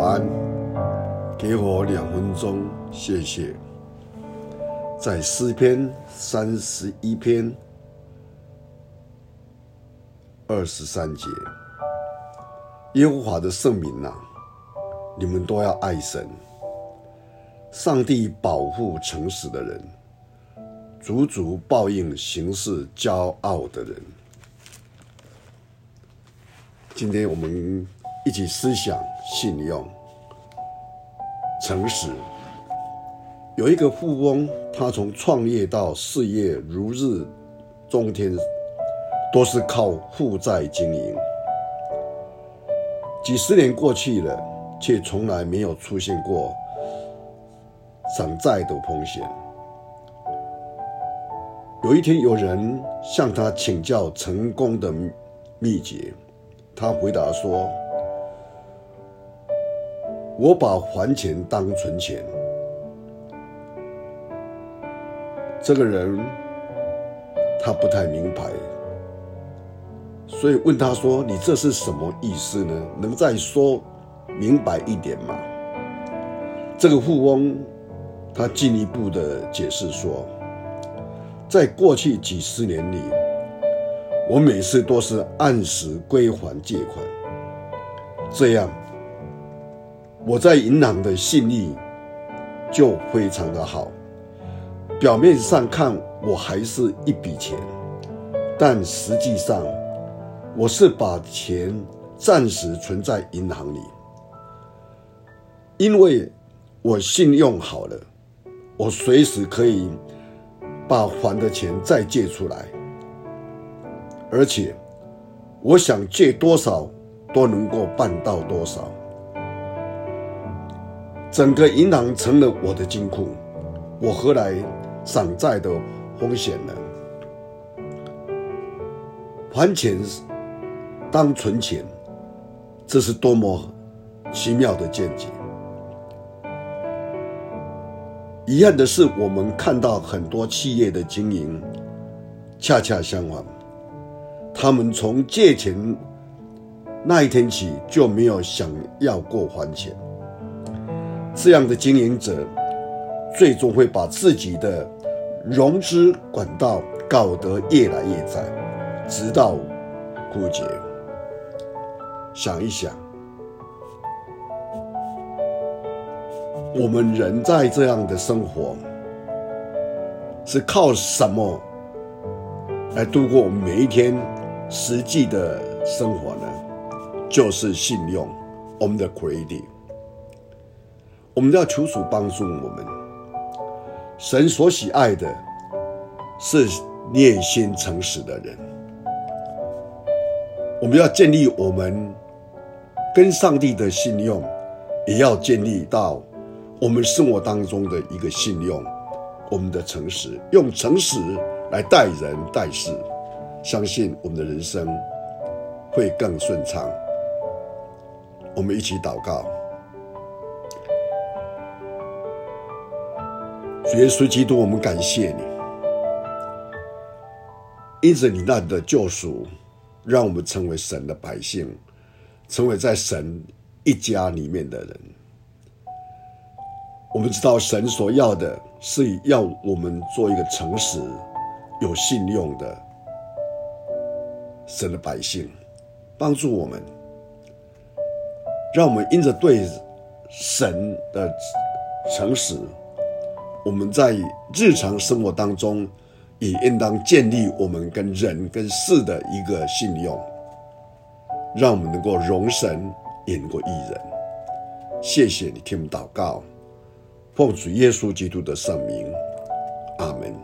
晚安，给我两分钟，谢谢。在诗篇三十一篇二十三节，耶和华的圣民哪，你们都要爱神。上帝保护诚实的人，足足报应行事骄傲的人。今天我们一起思想信用、诚实。有一个富翁，他从创业到事业如日中天，都是靠负债经营。几十年过去了，却从来没有出现过偿债的风险。有一天，有人向他请教成功的秘诀。他回答说：“我把还钱当存钱。”这个人他不太明白，所以问他说：“你这是什么意思呢？能再说明白一点吗？”这个富翁他进一步的解释说：“在过去几十年里。”我每次都是按时归还借款，这样我在银行的信誉就非常的好。表面上看我还是一笔钱，但实际上我是把钱暂时存在银行里，因为我信用好了，我随时可以把还的钱再借出来。而且，我想借多少都能够办到多少。整个银行成了我的金库，我何来偿债的风险呢？还钱当存钱，这是多么奇妙的见解！遗憾的是，我们看到很多企业的经营恰恰相反。他们从借钱那一天起就没有想要过还钱，这样的经营者最终会把自己的融资管道搞得越来越窄，直到枯竭。想一想，我们人在这样的生活是靠什么来度过我们每一天？实际的生活呢，就是信用，我们的 credit。我们要求主帮助我们。神所喜爱的是内心诚实的人。我们要建立我们跟上帝的信用，也要建立到我们生活当中的一个信用，我们的诚实，用诚实来待人待事。相信我们的人生会更顺畅。我们一起祷告，主耶稣基督，我们感谢你，因着你那的救赎，让我们成为神的百姓，成为在神一家里面的人。我们知道神所要的是要我们做一个诚实、有信用的。神的百姓，帮助我们，让我们因着对神的诚实，我们在日常生活当中也应当建立我们跟人跟事的一个信用，让我们能够容神也能够益人。谢谢你听我们祷告，奉主耶稣基督的圣名，阿门。